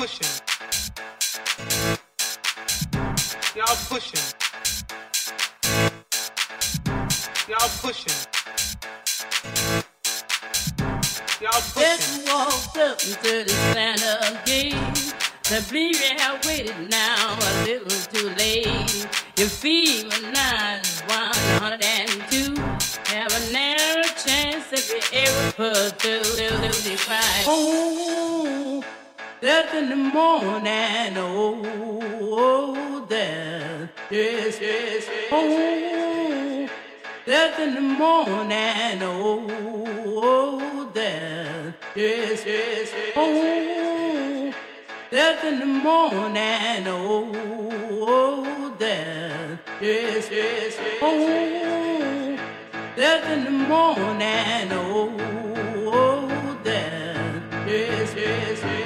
pushing. Y'all pushing. Y'all pushing. Y'all pushing. Just walked up into the Santa gate. The you have waited now a little too late. Your female nine that's in the morning. Oh, oh, there. Yes, yes, yes. Oh, that's in the morning. Oh, oh, there. Yes, yes, yes. Oh, that's in the morning. Oh, oh, there. Yes, yes, yes. Oh, that's in the morning. Oh, oh, yes, yes, yes, yes,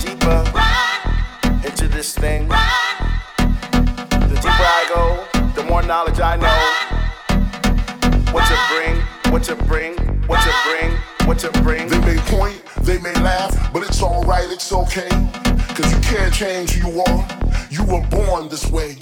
deeper Run. into this thing. Run. The deeper Run. I go, the more knowledge I know. What to bring, what to bring, what to bring, what to bring. They may point, they may laugh, but it's alright, it's okay. Cause you can't change who you are. You were born this way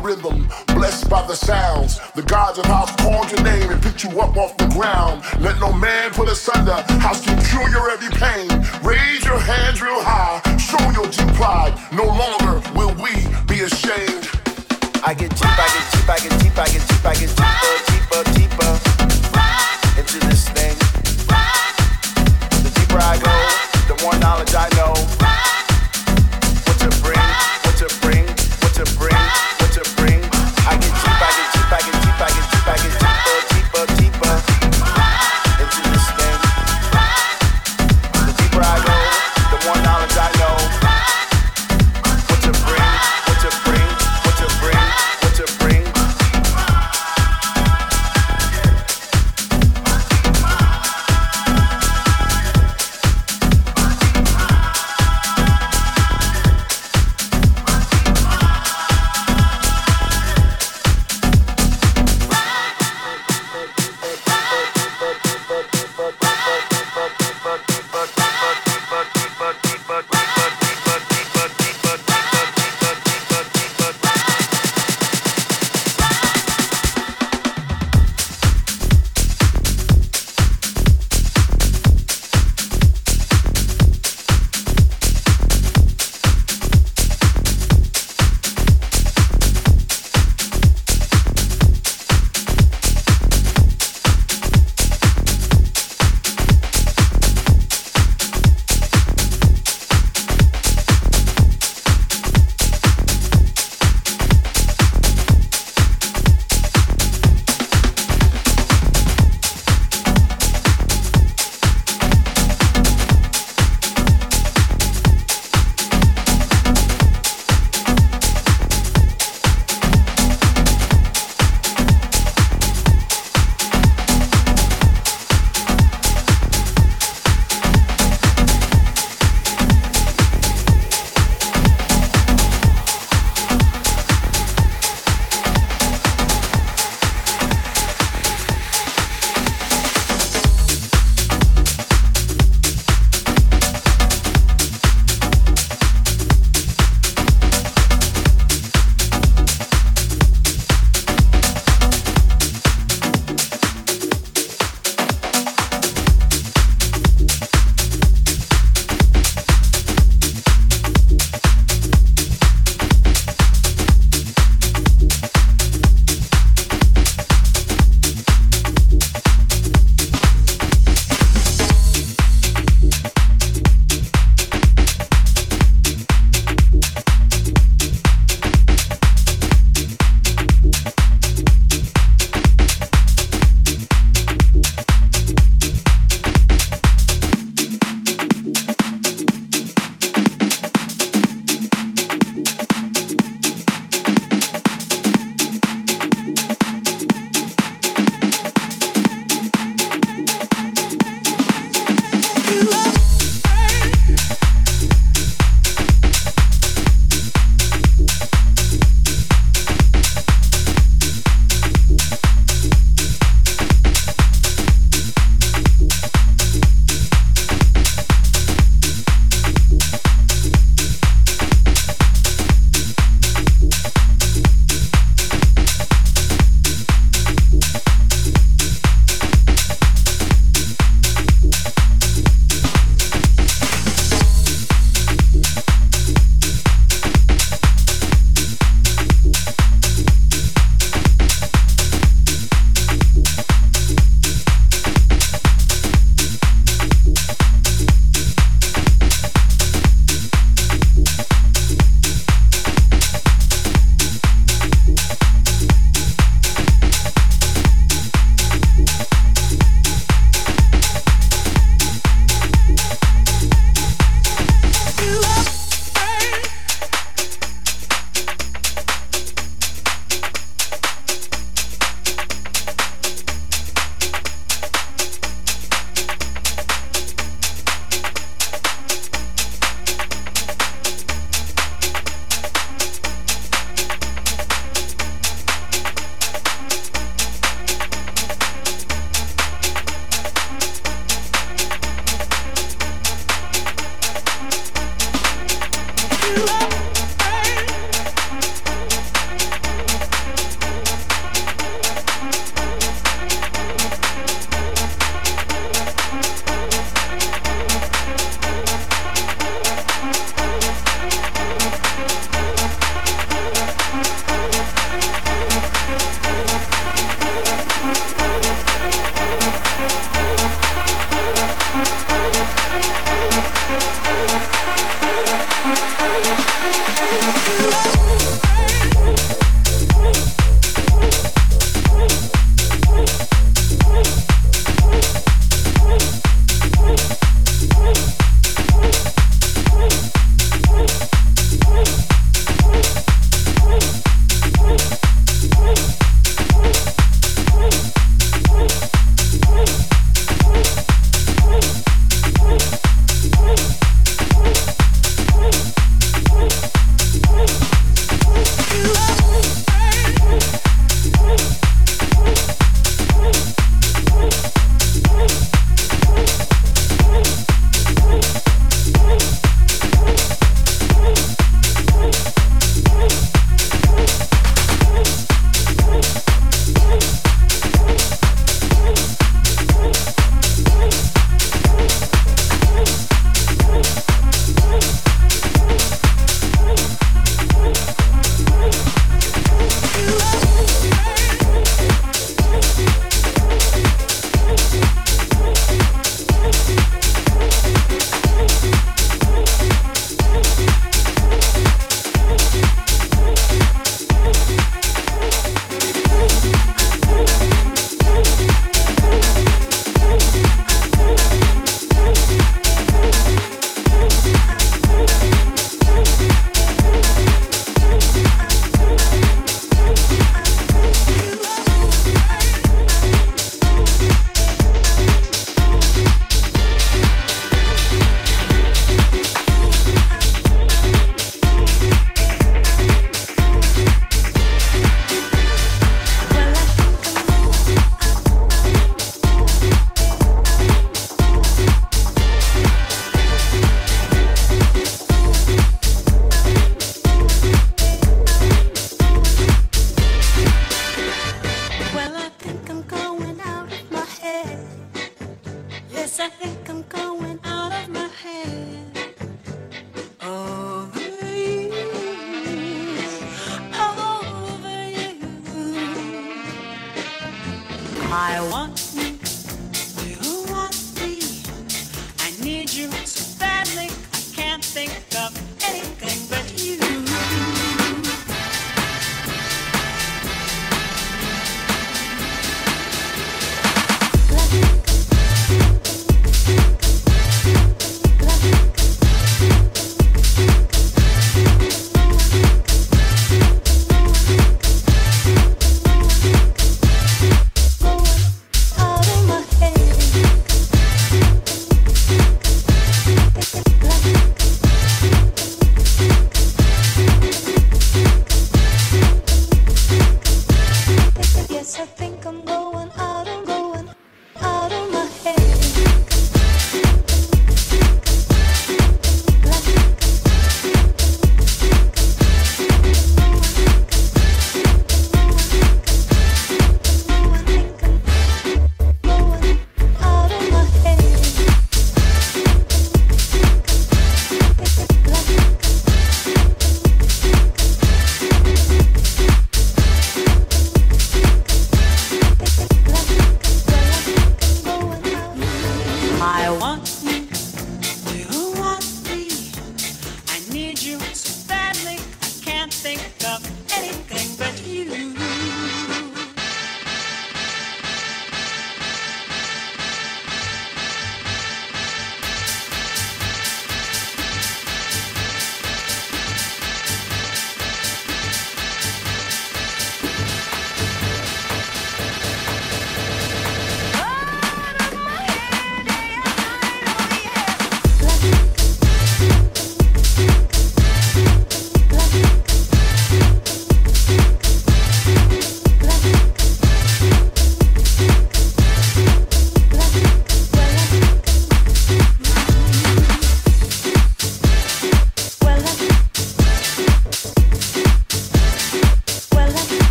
rhythm, blessed by the sounds. The gods of house called your name and picked you up off the ground. Let no man put asunder. House can cure your every pain. Raise your hands real high. Show your deep pride. No longer will we be ashamed. I get deep, I get deep, I get deep, I get deep, I get cheaper, cheaper, cheaper.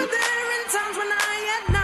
were there in times when I had. Not